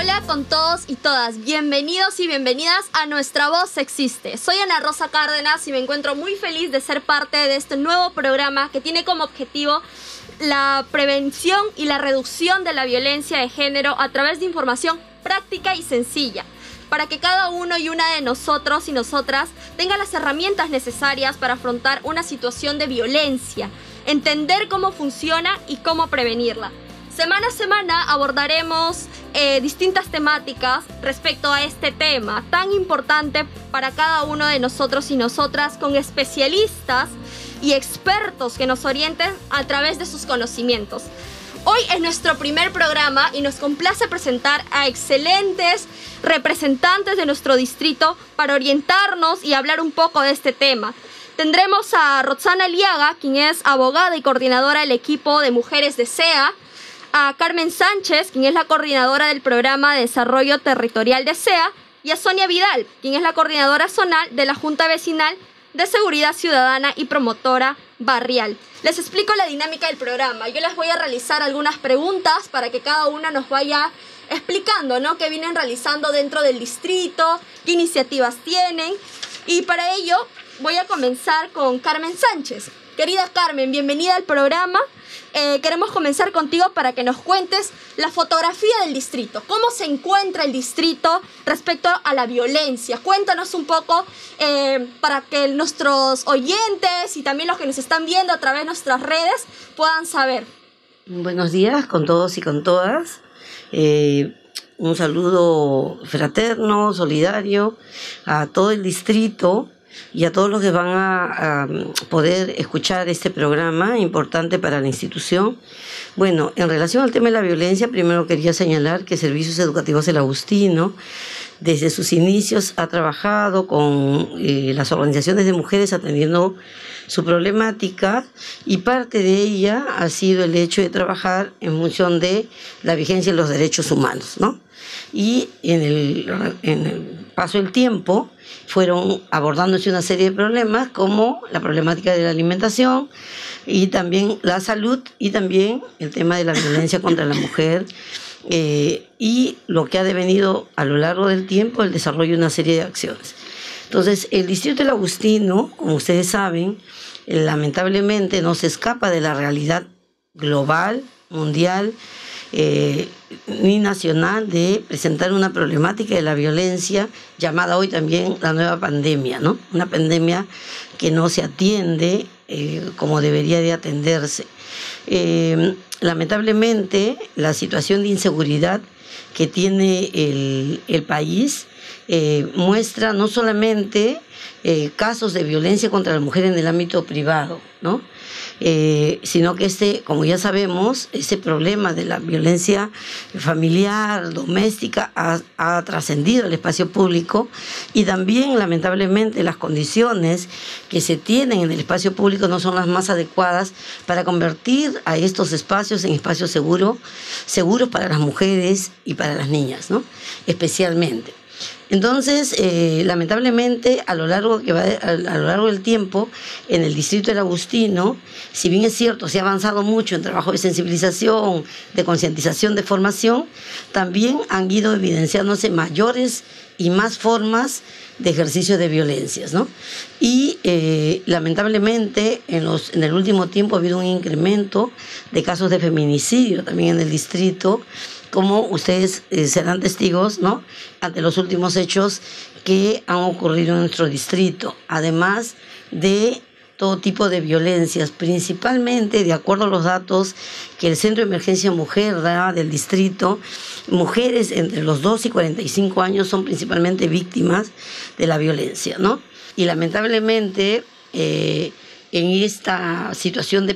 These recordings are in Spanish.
Hola con todos y todas, bienvenidos y bienvenidas a Nuestra Voz Existe. Soy Ana Rosa Cárdenas y me encuentro muy feliz de ser parte de este nuevo programa que tiene como objetivo la prevención y la reducción de la violencia de género a través de información práctica y sencilla para que cada uno y una de nosotros y nosotras tenga las herramientas necesarias para afrontar una situación de violencia, entender cómo funciona y cómo prevenirla. Semana a semana abordaremos eh, distintas temáticas respecto a este tema tan importante para cada uno de nosotros y nosotras con especialistas y expertos que nos orienten a través de sus conocimientos. Hoy es nuestro primer programa y nos complace presentar a excelentes representantes de nuestro distrito para orientarnos y hablar un poco de este tema. Tendremos a Roxana Liaga, quien es abogada y coordinadora del equipo de mujeres de SEA, a Carmen Sánchez, quien es la coordinadora del programa de desarrollo territorial de SEA, y a Sonia Vidal, quien es la coordinadora zonal de la Junta Vecinal de Seguridad Ciudadana y promotora barrial. Les explico la dinámica del programa. Yo les voy a realizar algunas preguntas para que cada una nos vaya explicando, ¿no? Qué vienen realizando dentro del distrito, qué iniciativas tienen. Y para ello voy a comenzar con Carmen Sánchez. Querida Carmen, bienvenida al programa. Eh, queremos comenzar contigo para que nos cuentes la fotografía del distrito. ¿Cómo se encuentra el distrito respecto a la violencia? Cuéntanos un poco eh, para que nuestros oyentes y también los que nos están viendo a través de nuestras redes puedan saber. Buenos días con todos y con todas. Eh, un saludo fraterno, solidario a todo el distrito y a todos los que van a, poder escuchar este programa importante para la institución. Bueno, en relación al tema de la violencia, primero quería señalar que Servicios Educativos El Agustino, desde sus inicios, ha trabajado con eh, las organizaciones de mujeres atendiendo su problemática y parte de ella ha sido el hecho de trabajar en función de la vigencia de los derechos humanos, ¿no? Y en el, en el paso del tiempo, fueron abordándose una serie de problemas como la problemática de la alimentación y también la salud y también el tema de la violencia contra la mujer eh, y lo que ha devenido a lo largo del tiempo el desarrollo de una serie de acciones. Entonces, el Distrito del Agustino, como ustedes saben, lamentablemente no se escapa de la realidad global, mundial, eh, ni nacional de presentar una problemática de la violencia llamada hoy también la nueva pandemia, ¿no? Una pandemia que no se atiende eh, como debería de atenderse. Eh, lamentablemente, la situación de inseguridad que tiene el, el país muestra no solamente casos de violencia contra la mujer en el ámbito privado, ¿no? Eh, sino que este, como ya sabemos, ese problema de la violencia familiar, doméstica, ha, ha trascendido el espacio público y también, lamentablemente, las condiciones que se tienen en el espacio público no son las más adecuadas para convertir a estos espacios en espacios seguros, seguros para las mujeres y para las niñas, ¿no? Especialmente. Entonces, eh, lamentablemente, a lo, largo que va, a, lo largo del tiempo, en el distrito del Agustino, si bien es cierto, se ha avanzado mucho en trabajo de sensibilización, de concientización, de formación, también han ido evidenciándose mayores y más formas de ejercicio de violencias, ¿no? Y eh, lamentablemente en, los, en el último tiempo ha habido un incremento de casos de feminicidio también en el distrito, como ustedes eh, serán testigos, ¿no? Ante los últimos hechos que han ocurrido en nuestro distrito, además de todo tipo de violencias, principalmente de acuerdo a los datos que el Centro de Emergencia Mujer da del distrito, mujeres entre los 2 y 45 años son principalmente víctimas de la violencia, ¿no? Y lamentablemente eh, en esta situación de,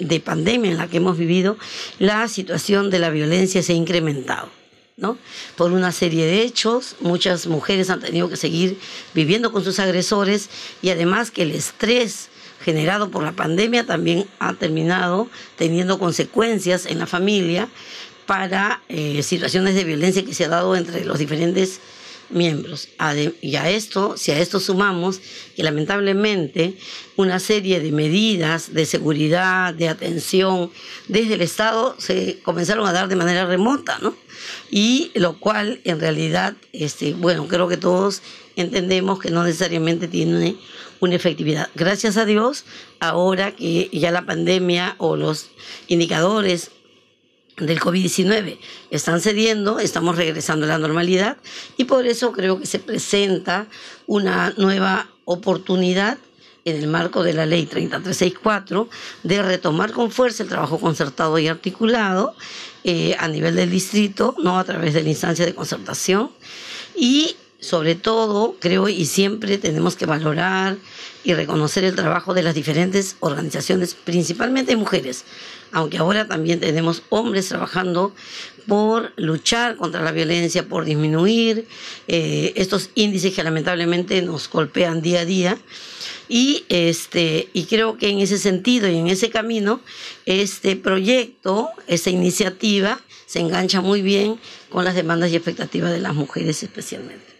de pandemia en la que hemos vivido, la situación de la violencia se ha incrementado. ¿no? Por una serie de hechos, muchas mujeres han tenido que seguir viviendo con sus agresores y además que el estrés generado por la pandemia también ha terminado teniendo consecuencias en la familia para eh, situaciones de violencia que se ha dado entre los diferentes miembros. Y a esto, si a esto sumamos que lamentablemente una serie de medidas de seguridad, de atención desde el Estado se comenzaron a dar de manera remota, ¿no? Y lo cual en realidad, este, bueno, creo que todos entendemos que no necesariamente tiene una efectividad. Gracias a Dios, ahora que ya la pandemia o los indicadores del COVID-19 están cediendo, estamos regresando a la normalidad y por eso creo que se presenta una nueva oportunidad en el marco de la ley 3364 de retomar con fuerza el trabajo concertado y articulado eh, a nivel del distrito, no a través de la instancia de concertación y sobre todo creo y siempre tenemos que valorar y reconocer el trabajo de las diferentes organizaciones, principalmente mujeres, aunque ahora también tenemos hombres trabajando por luchar contra la violencia, por disminuir eh, estos índices que lamentablemente nos golpean día a día. Y, este, y creo que en ese sentido y en ese camino, este proyecto, esta iniciativa, se engancha muy bien con las demandas y expectativas de las mujeres especialmente.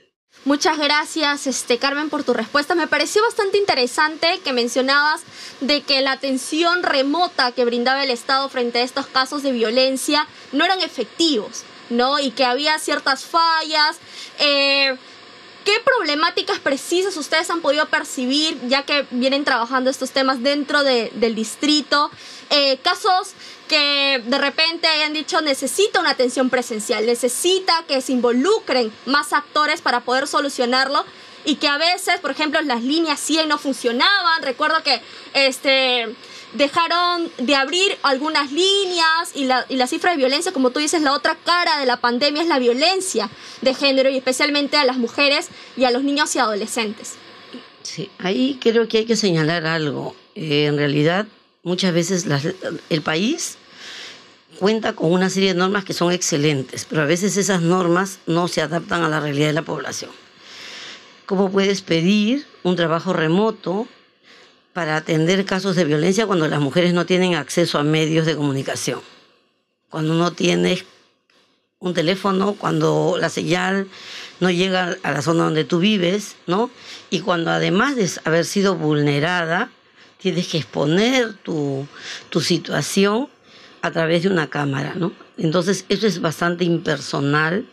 Muchas gracias, este, Carmen, por tu respuesta. Me pareció bastante interesante que mencionabas de que la atención remota que brindaba el Estado frente a estos casos de violencia no eran efectivos, ¿no? Y que había ciertas fallas. Eh, ¿Qué problemáticas precisas ustedes han podido percibir ya que vienen trabajando estos temas dentro del distrito? Eh, casos que de repente hayan dicho necesita una atención presencial, necesita que se involucren más actores para poder solucionarlo y que a veces, por ejemplo, las líneas 100 no funcionaban. Recuerdo que este dejaron de abrir algunas líneas y la, y la cifra de violencia, como tú dices, la otra cara de la pandemia es la violencia de género y especialmente a las mujeres y a los niños y adolescentes. Sí, ahí creo que hay que señalar algo. Eh, en realidad, muchas veces el país cuenta con una serie de normas que son excelentes, pero a veces esas normas no se adaptan a la realidad de la población. ¿Cómo puedes pedir un trabajo remoto para atender casos de violencia cuando las mujeres no tienen acceso a medios de comunicación? Cuando no tienes un teléfono, cuando la señal no llega a la zona donde tú vives, ¿no? Y cuando además de haber sido vulnerada, tienes que exponer tu, tu situación a través de una cámara, ¿no? Entonces, eso es bastante impersonal,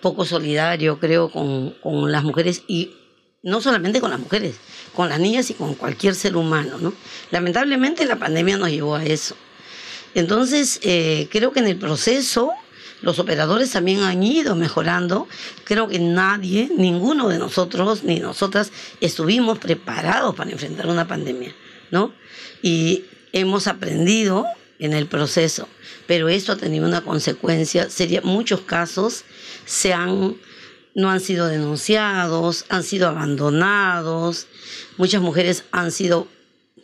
poco solidario, creo, con, con, las mujeres y no solamente con las mujeres, con las niñas y con cualquier ser humano, ¿no? Lamentablemente la pandemia nos llevó a eso. Entonces, eh, creo que en el proceso los operadores también han ido mejorando. Creo que nadie, ninguno de nosotros ni nosotras estuvimos preparados para enfrentar una pandemia. ¿No? Y hemos aprendido en el proceso, pero esto ha tenido una consecuencia sería Muchos casos se han, no han sido denunciados, han sido abandonados, muchas mujeres han sido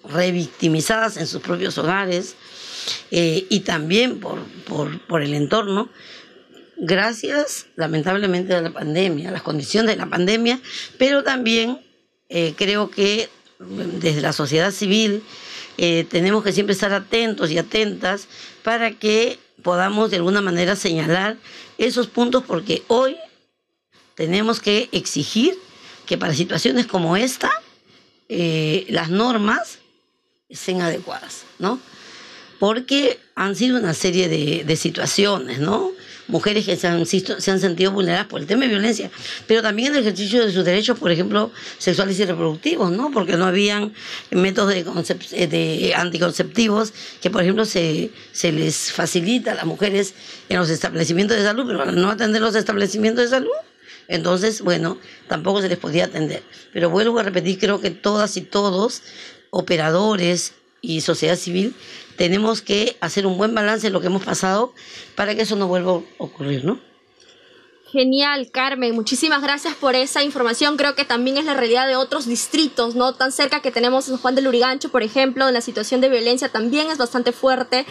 revictimizadas en sus propios hogares eh, y también por, por, por el entorno. Gracias lamentablemente a la pandemia, a las condiciones de la pandemia, pero también eh, creo que desde la sociedad civil eh, tenemos que siempre estar atentos y atentas para que podamos de alguna manera señalar esos puntos porque hoy tenemos que exigir que para situaciones como esta eh, las normas sean adecuadas, ¿no? Porque han sido una serie de, de situaciones, ¿no? Mujeres que se han, se han sentido vulneradas por el tema de violencia, pero también en el ejercicio de sus derechos, por ejemplo, sexuales y reproductivos, ¿no? Porque no habían métodos de, de anticonceptivos que, por ejemplo, se, les facilita a las mujeres en los establecimientos de salud, pero no atender los establecimientos de salud, entonces, bueno, tampoco se les podía atender. Pero vuelvo a repetir, creo que todas y todos, operadores y sociedad civil, tenemos que hacer un buen balance de lo que hemos pasado para que eso no vuelva a ocurrir, ¿no? Genial, Carmen. Muchísimas gracias por esa información. Creo que también es la realidad de otros distritos, ¿no? Tan cerca que tenemos en Juan de Lurigancho, por ejemplo, en la situación de violencia también es bastante fuerte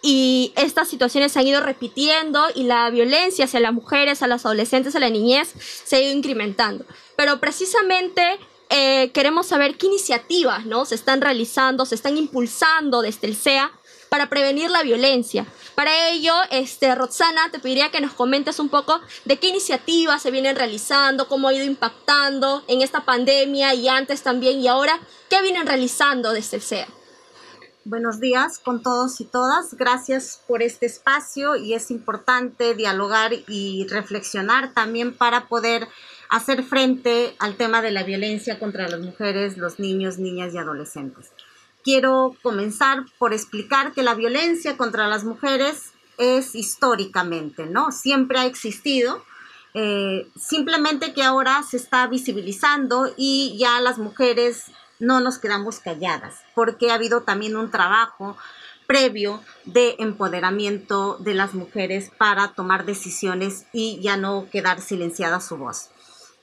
y estas situaciones se han ido repitiendo y la violencia hacia las mujeres, a las adolescentes, a la niñez se ha ido incrementando. Pero precisamente eh, queremos saber qué iniciativas, ¿no? Se están realizando, se están impulsando desde el CEA para prevenir la violencia. Para ello, este, Roxana, te pediría que nos comentes un poco de qué iniciativas se vienen realizando, cómo ha ido impactando en esta pandemia y antes también y ahora, qué vienen realizando desde el CEA. Buenos días con todos y todas. Gracias por este espacio y es importante dialogar y reflexionar también para poder hacer frente al tema de la violencia contra las mujeres, los niños, niñas y adolescentes quiero comenzar por explicar que la violencia contra las mujeres es históricamente, ¿no? Siempre ha existido, eh, simplemente que ahora se está visibilizando y ya las mujeres no nos quedamos calladas, porque ha habido también un trabajo previo de empoderamiento de las mujeres para tomar decisiones y ya no quedar silenciada su voz.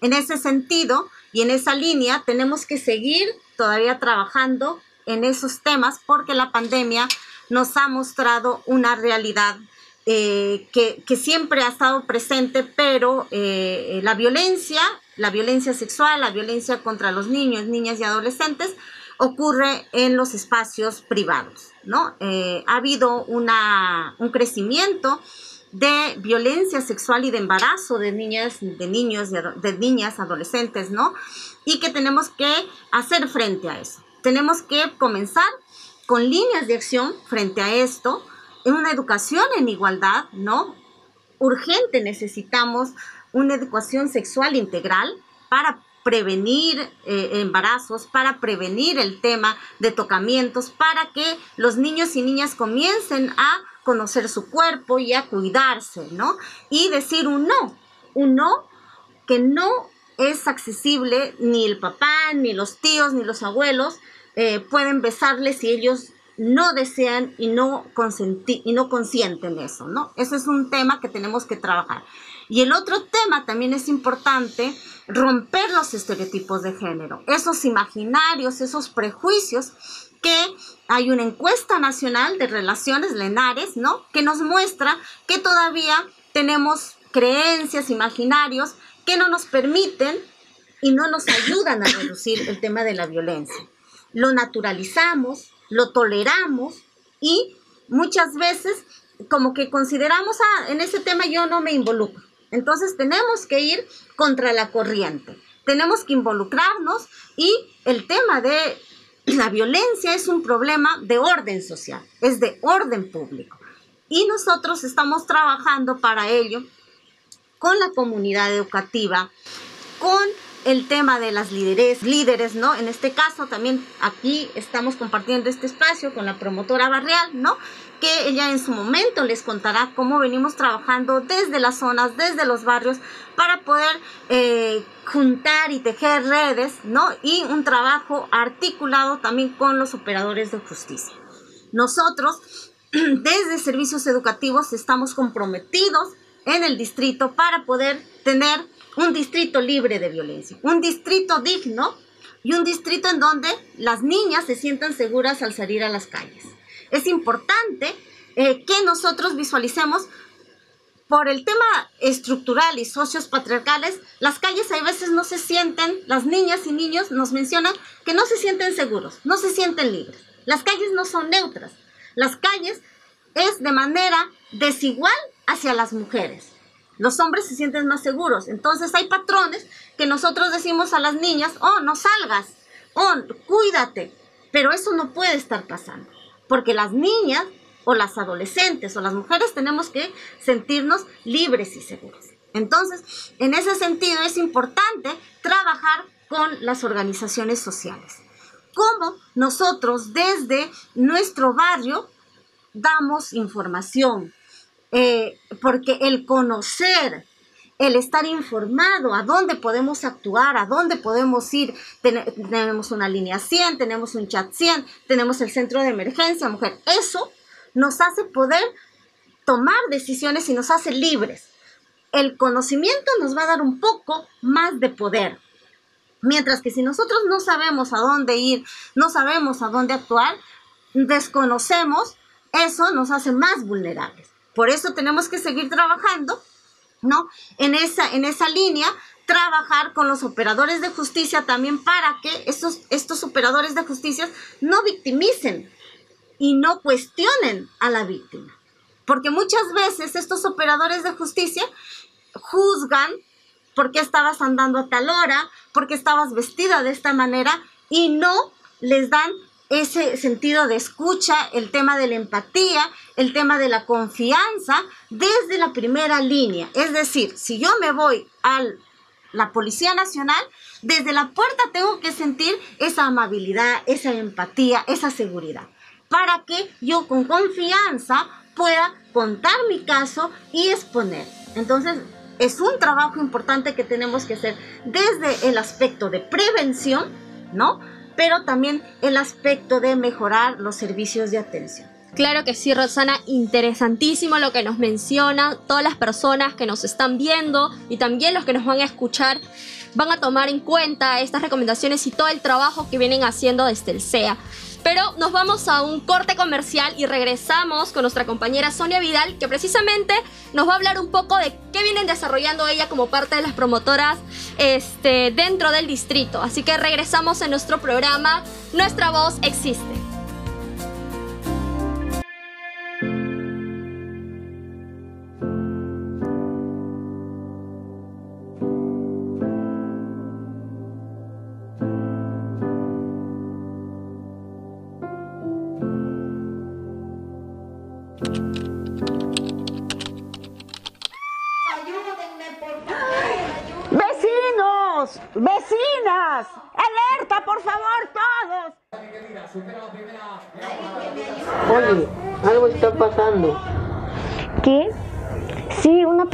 En ese sentido y en esa línea tenemos que seguir todavía trabajando en esos temas porque la pandemia nos ha mostrado una realidad eh, que, siempre ha estado presente, pero eh, la violencia, la violencia sexual, la violencia contra los niños, niñas y adolescentes ocurre en los espacios privados, ¿no? Eh, ha habido una, un crecimiento de violencia sexual y de embarazo de niñas, de niños, de niñas, adolescentes, ¿no? Y que tenemos que hacer frente a eso tenemos que comenzar con líneas de acción frente a esto, en una educación en igualdad, ¿no? Urgente necesitamos una educación sexual integral para prevenir eh, embarazos, para prevenir el tema de tocamientos, para que los niños y niñas comiencen a conocer su cuerpo y a cuidarse, ¿no? Y decir un no, un no que no es accesible ni el papá, ni los tíos, ni los abuelos eh, pueden besarles si ellos no desean y no, y no consienten eso, ¿no? Ese es un tema que tenemos que trabajar. Y el otro tema también es importante, romper los estereotipos de género, esos imaginarios, esos prejuicios que hay una encuesta nacional de relaciones lenares, ¿no? Que nos muestra que todavía tenemos creencias, imaginarios que no nos permiten y no nos ayudan a reducir el tema de la violencia. Lo naturalizamos, lo toleramos y muchas veces como que consideramos, ah, en ese tema yo no me involucro. Entonces tenemos que ir contra la corriente, tenemos que involucrarnos y el tema de la violencia es un problema de orden social, es de orden público. Y nosotros estamos trabajando para ello con la comunidad educativa, con el tema de las líderes, líderes, ¿no? En este caso también aquí estamos compartiendo este espacio con la promotora barrial, ¿no? Que ella en su momento les contará cómo venimos trabajando desde las zonas, desde los barrios, para poder eh, juntar y tejer redes, ¿no? Y un trabajo articulado también con los operadores de justicia. Nosotros, desde servicios educativos, estamos comprometidos en el distrito para poder tener un distrito libre de violencia, un distrito digno y un distrito en donde las niñas se sientan seguras al salir a las calles. Es importante eh, que nosotros visualicemos por el tema estructural y socios patriarcales, las calles a veces no se sienten, las niñas y niños nos mencionan que no se sienten seguros, no se sienten libres. Las calles no son neutras. Las calles es de manera desigual hacia las mujeres. Los hombres se sienten más seguros. Entonces hay patrones que nosotros decimos a las niñas, oh, no salgas, oh, cuídate. Pero eso no puede estar pasando. Porque las niñas o las adolescentes o las mujeres tenemos que sentirnos libres y seguros. Entonces, en ese sentido es importante trabajar con las organizaciones sociales. Cómo nosotros desde nuestro barrio damos información, eh, porque el conocer, el estar informado, a dónde podemos actuar, a dónde podemos ir, tenemos una línea 100, tenemos un chat 100, tenemos el centro de emergencia, mujer, eso nos hace poder tomar decisiones y nos hace libres. el conocimiento nos va a dar un poco más de poder. Mientras que si nosotros no sabemos a dónde ir, no sabemos a dónde actuar, desconocemos, eso nos hace más vulnerables. Por eso tenemos que seguir trabajando, ¿no? En esa, en esa línea, trabajar con los operadores de justicia también para que estos, estos operadores de justicia no victimicen y no cuestionen a la víctima. Porque muchas veces estos operadores de justicia juzgan por qué estabas andando a tal hora, por qué estabas vestida de esta manera y no les dan ese sentido de escucha, el tema de la empatía, el tema de la confianza desde la primera línea. Es decir, si yo me voy a la Policía Nacional, desde la puerta tengo que sentir esa amabilidad, esa empatía, esa seguridad, para que yo con confianza pueda contar mi caso y exponer. Entonces, es un trabajo importante que tenemos que hacer desde el aspecto de prevención, ¿no? Pero también el aspecto de mejorar los servicios de atención. Claro que sí, Rosana, interesantísimo lo que nos mencionan todas las personas que nos están viendo y también los que nos van a escuchar van a tomar en cuenta estas recomendaciones y todo el trabajo que vienen haciendo desde el CEA. Pero nos vamos a un corte comercial y regresamos con nuestra compañera Sonia Vidal, que precisamente nos va a hablar un poco de qué vienen desarrollando ella como parte de las promotoras este, dentro del distrito. Así que regresamos en nuestro programa Nuestra voz existe.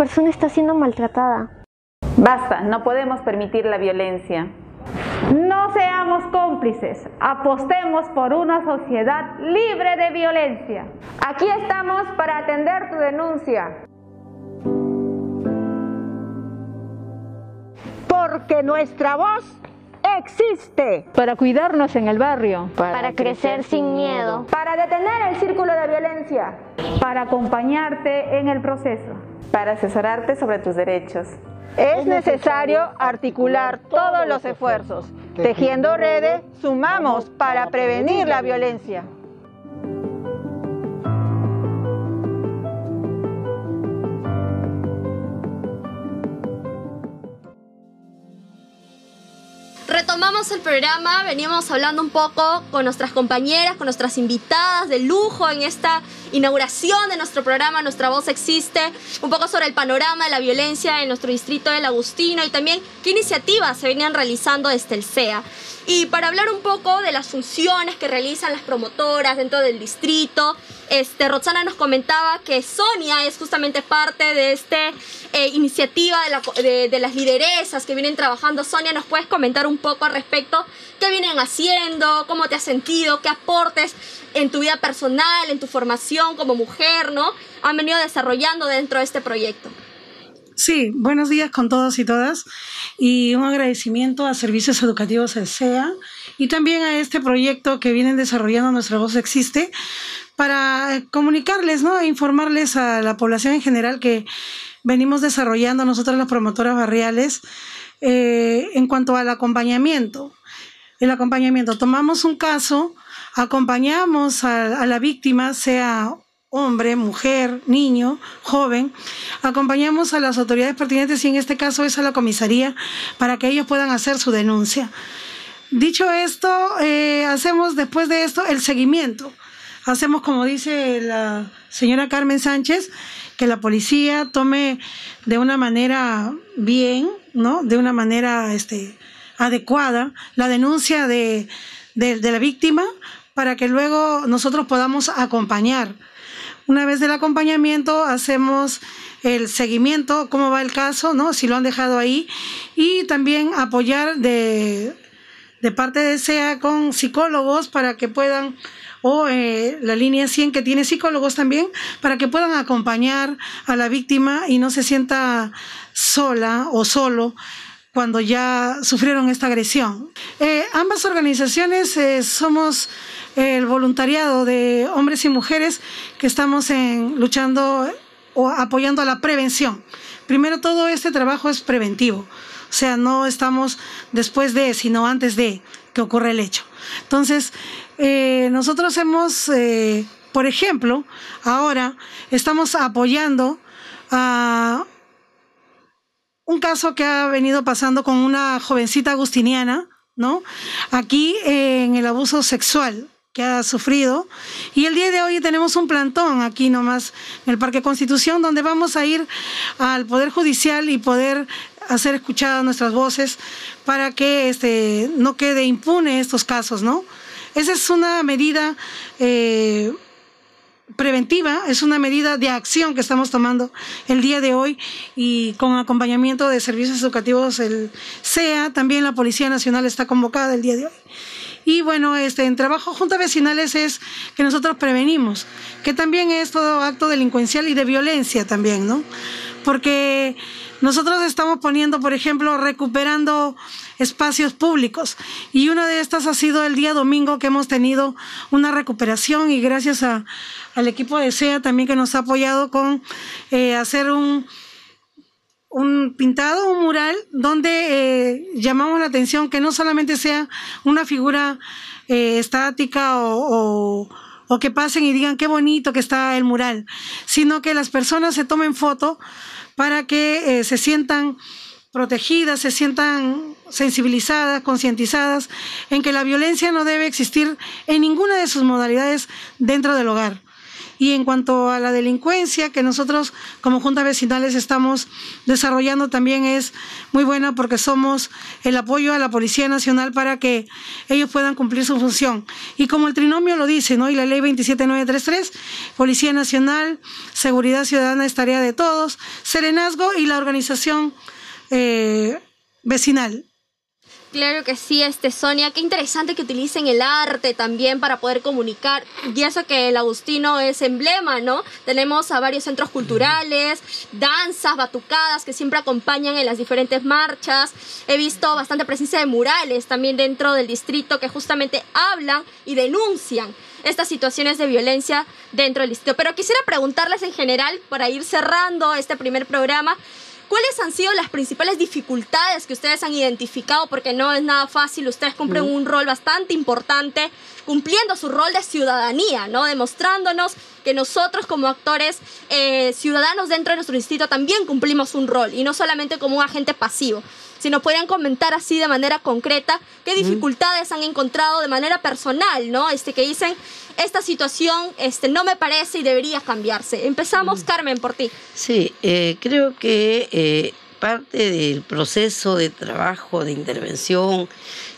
Persona está siendo maltratada. Basta, no podemos permitir la violencia. No seamos cómplices, apostemos por una sociedad libre de violencia. Aquí estamos para atender tu denuncia. porque nuestra voz existe. Para cuidarnos en el barrio. Para, crecer sin miedo. Para detener el círculo de violencia. Para acompañarte en el proceso. Para asesorarte sobre tus derechos. Es necesario articular todos los esfuerzos. Tejiendo redes, sumamos para prevenir la violencia. Retomamos el programa, veníamos hablando un poco con nuestras compañeras, con nuestras invitadas de lujo en esta inauguración de nuestro programa Nuestra Voz Existe, un poco sobre el panorama de la violencia en nuestro distrito del Agustino y también qué iniciativas se venían realizando desde el CEA. Y para hablar un poco de las funciones que realizan las promotoras dentro del distrito, este, Roxana nos comentaba que Sonia es justamente parte de esta eh, iniciativa de, de, las lideresas que vienen trabajando. Sonia, ¿nos puedes comentar un poco al respecto? ¿Qué vienen haciendo? ¿Cómo te has sentido? ¿Qué aportes en tu vida personal, en tu formación como mujer, ¿no? Han venido desarrollando dentro de este proyecto. Sí, buenos días con todos y todas y un agradecimiento a Servicios Educativos SEA y también a este proyecto que vienen desarrollando Nuestra Voz Existe para comunicarles, ¿no? E informarles a la población en general que venimos desarrollando nosotros las promotoras barriales eh, en cuanto al acompañamiento. El acompañamiento, tomamos un caso, acompañamos a, a la víctima, sea hombre, mujer, niño, joven, acompañamos a las autoridades pertinentes y en este caso es a la comisaría para que ellos puedan hacer su denuncia. Dicho esto, eh, hacemos después de esto el seguimiento. Hacemos, como dice la señora Carmen Sánchez, que la policía tome de una manera bien, ¿no? De una manera este, adecuada la denuncia de, de la víctima para que luego nosotros podamos acompañar una vez del acompañamiento hacemos el seguimiento, cómo va el caso, ¿no? Si lo han dejado ahí y también apoyar de de parte de SEA con psicólogos para que puedan o eh, la línea 100 que tiene psicólogos también para que puedan acompañar a la víctima y no se sienta sola o solo cuando ya sufrieron esta agresión. Eh, ambas organizaciones eh, somos el voluntariado de hombres y mujeres que estamos en, luchando o apoyando a la prevención. Primero todo este trabajo es preventivo, o sea, no estamos después de, sino antes de que ocurra el hecho. Entonces, eh, nosotros hemos, por ejemplo, ahora estamos apoyando a un caso que ha venido pasando con una jovencita agustiniana, ¿no? Aquí en el abuso sexual que ha sufrido. Y el día de hoy tenemos un plantón aquí nomás en el Parque Constitución donde vamos a ir al Poder Judicial y poder hacer escuchadas nuestras voces para que este, no quede impune estos casos, ¿no? Esa es una medida eh, preventiva, es una medida de acción que estamos tomando el día de hoy y con acompañamiento de servicios educativos, el SEA, también la Policía Nacional está convocada el día de hoy. Y bueno, este, en trabajo junto a vecinales es que nosotros prevenimos, que también es todo acto delincuencial y de violencia también, ¿no? Porque nosotros estamos poniendo, por ejemplo, recuperando espacios públicos. Y una de estas ha sido el día domingo que hemos tenido una recuperación y gracias a, al equipo de SEA también que nos ha apoyado con eh, hacer un, un pintado, un mural, donde eh, llamamos la atención que no solamente sea una figura eh, estática o, o, que pasen y digan qué bonito que está el mural, sino que las personas se tomen foto para que se sientan protegidas, se sientan sensibilizadas, concientizadas en que la violencia no debe existir en ninguna de sus modalidades dentro del hogar. Y en cuanto a la delincuencia que nosotros como juntas vecinales estamos desarrollando también es muy buena porque somos el apoyo a la Policía Nacional para que ellos puedan cumplir su función. Y como el trinomio lo dice, ¿no? Y la ley 27933, Policía Nacional, Seguridad Ciudadana es tarea de todos, Serenazgo y la organización eh, vecinal. Claro que sí, este Sonia, qué interesante que utilicen el arte también para poder comunicar. Y eso que el Agustino es emblema, ¿no? Tenemos a varios centros culturales, danzas, batucadas que siempre acompañan en las diferentes marchas. He visto bastante presencia de murales también dentro del distrito que justamente hablan y denuncian estas situaciones de violencia dentro del distrito. Pero quisiera preguntarles en general, para ir cerrando este primer programa, ¿Cuáles han sido las principales dificultades que ustedes han identificado? Porque no es nada fácil, ustedes cumplen un rol bastante importante, cumpliendo su rol de ciudadanía, ¿no? Demostrándonos que nosotros como actores eh, ciudadanos dentro de nuestro distrito también cumplimos un rol y no solamente como un agente pasivo. Si nos podrían comentar así de manera concreta qué dificultades han encontrado de manera personal, ¿no? Este que dicen, esta situación este, no me parece y debería cambiarse. Empezamos, Carmen, por ti. Sí, eh, creo que eh, parte del proceso de trabajo, de intervención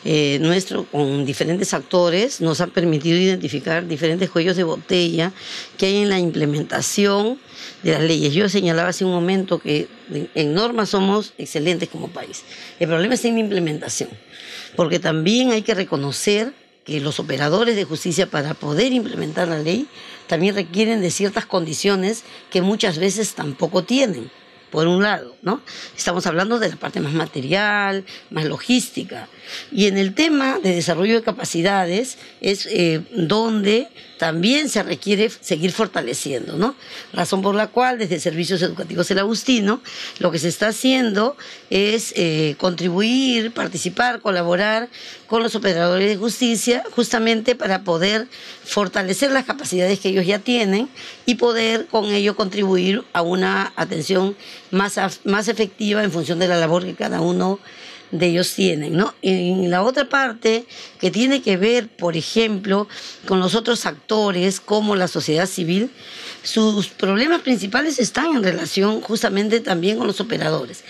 eh, nuestro con diferentes actores nos ha permitido identificar diferentes cuellos de botella que hay en la implementación de las leyes. Yo señalaba hace un momento que en normas somos excelentes como país. El problema es en la implementación, porque también hay que reconocer que los operadores de justicia para poder implementar la ley también requieren de ciertas condiciones que muchas veces tampoco tienen por un lado, Estamos hablando de la parte más material, más logística. Y en el tema de desarrollo de capacidades es eh, donde también se requiere seguir fortaleciendo. Razón por la cual desde Servicios Educativos El Agustino lo que se está haciendo es eh, contribuir, participar, colaborar con los operadores de justicia justamente para poder fortalecer las capacidades que ellos ya tienen y poder con ello contribuir a una atención más, más efectiva en función de la labor que cada uno de ellos tienen, ¿no? En la otra parte, que tiene que ver, por ejemplo, con los otros actores, como la sociedad civil, sus problemas principales están en relación justamente también con los operadores,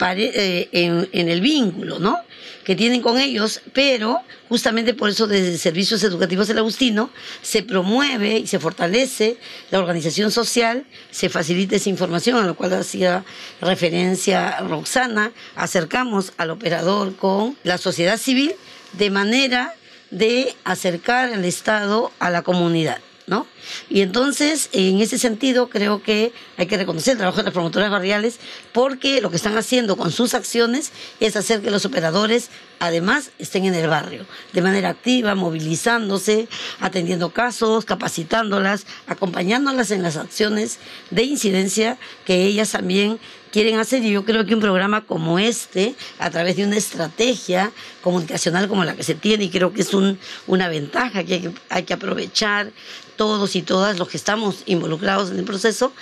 eh, en el vínculo, ¿no? Que tienen con ellos, pero justamente por eso desde Servicios Educativos del Agustino se promueve y se fortalece la organización social, se facilita esa información, a lo cual hacía referencia Roxana, acercamos al operador con la sociedad civil de manera de acercar al Estado a la comunidad. ¿No? Y entonces, en ese sentido, creo que hay que reconocer el trabajo de las promotoras barriales porque lo que están haciendo con sus acciones es hacer que los operadores, además, estén en el barrio de manera activa, movilizándose, atendiendo casos, capacitándolas, acompañándolas en las acciones de incidencia que ellas también quieren hacer. Y yo creo que un programa como este, a través de una estrategia comunicacional como la que se tiene, y creo que es un, una ventaja que hay que aprovechar todos y todas los que estamos involucrados en el proceso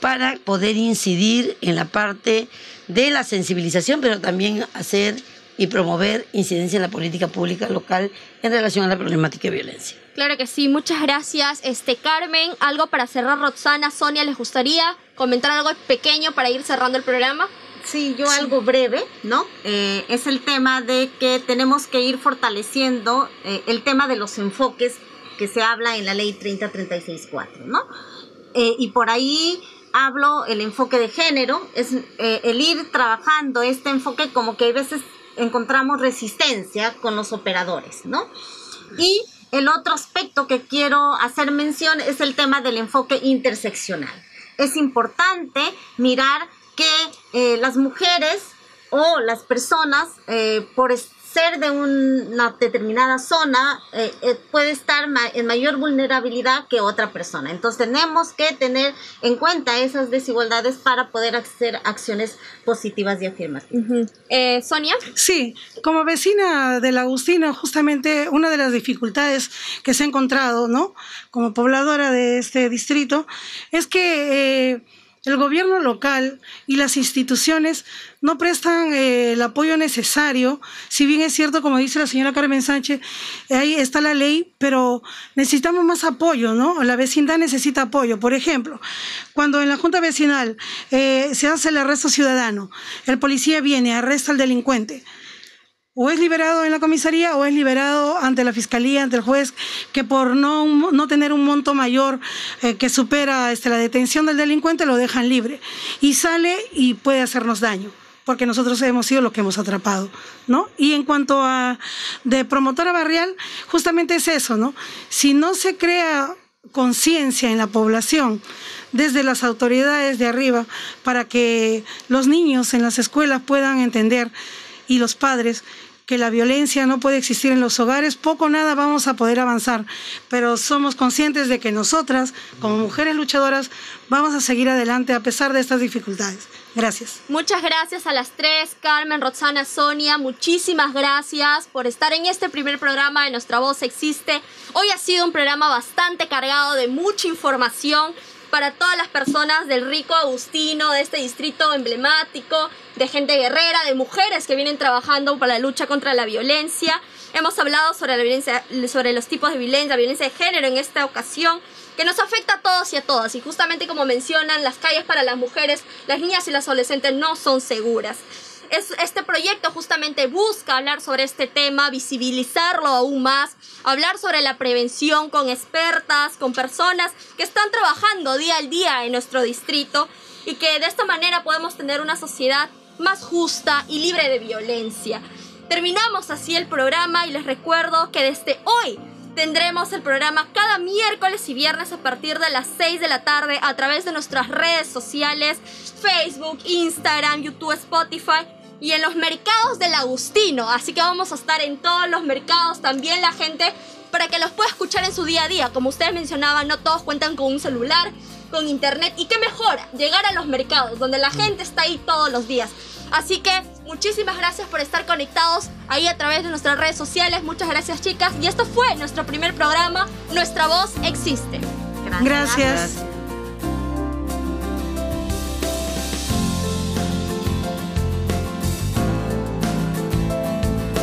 para poder incidir en la parte de la sensibilización, pero también hacer y promover incidencia en la política pública local en relación a la problemática de violencia. Claro que sí, muchas gracias. Este Carmen, algo para cerrar, Roxana, Sonia, ¿les gustaría comentar algo pequeño para ir cerrando el programa? Sí, yo algo breve, ¿no? Eh, es el tema de que tenemos que ir fortaleciendo eh, el tema de los enfoques que se habla en la ley 30364, ¿no? Eh, y por ahí hablo el enfoque de género, es el ir trabajando este enfoque como que a veces encontramos resistencia con los operadores, ¿no? Y el otro aspecto que quiero hacer mención es el tema del enfoque interseccional. Es importante mirar que eh, las mujeres o las personas, eh, por ser de una determinada zona eh, eh, puede estar en mayor vulnerabilidad que otra persona. Entonces tenemos que tener en cuenta esas desigualdades para poder hacer acciones positivas y afirmativas. Eh, Sonia. Sí, como vecina del Agustino, justamente una de las dificultades que se ha encontrado, ¿no? Como pobladora de este distrito, es que el gobierno local y las instituciones no prestan eh, el apoyo necesario, si bien es cierto, como dice la señora Carmen Sánchez, ahí está la ley, pero necesitamos más apoyo, ¿no? La vecindad necesita apoyo. Por ejemplo, cuando en la Junta Vecinal eh, se hace el arresto ciudadano, el policía viene, arresta al delincuente, o es liberado en la comisaría o es liberado ante la fiscalía, ante el juez, que por no, no tener un monto mayor eh, que supera este, la detención del delincuente lo dejan libre y sale y puede hacernos daño porque nosotros hemos sido los que hemos atrapado, ¿no? Y en cuanto a de promotora barrial, justamente es eso, ¿no? Si no se crea conciencia en la población desde las autoridades de arriba para que los niños en las escuelas puedan entender y los padres que la violencia no puede existir en los hogares, poco o nada vamos a poder avanzar, pero somos conscientes de que nosotras, como mujeres luchadoras, vamos a seguir adelante a pesar de estas dificultades. Gracias. Muchas gracias a las tres, Carmen, Roxana, Sonia, muchísimas gracias por estar en este primer programa de Nuestra Voz Existe. Hoy ha sido un programa bastante cargado de mucha información para todas las personas del rico Agustino, de este distrito emblemático, de gente guerrera, de mujeres que vienen trabajando para la lucha contra la violencia. Hemos hablado sobre la violencia, sobre los tipos de violencia, violencia de género en esta ocasión, que nos afecta a todos y a todas. Y justamente como mencionan, las calles para las mujeres, las niñas y las adolescentes no son seguras este proyecto justamente busca hablar sobre este tema, visibilizarlo aún más, hablar sobre la prevención con expertas, con personas que están trabajando día al día en nuestro distrito y que de esta manera podemos tener una sociedad más justa y libre de violencia. Terminamos así el programa y les recuerdo que desde hoy tendremos el programa cada miércoles y viernes a partir de las 6 de la tarde a través de nuestras redes sociales, Facebook, Instagram, YouTube, Spotify y en los mercados del Agustino. Así que vamos a estar en todos los mercados, también la gente, para que los pueda escuchar en su día a día. Como ustedes mencionaban, no todos cuentan con un celular, con internet. Y qué mejor, llegar a los mercados, donde la gente está ahí todos los días. Así que muchísimas gracias por estar conectados ahí a través de nuestras redes sociales. Muchas gracias chicas. Y esto fue nuestro primer programa, Nuestra Voz Existe. gracias.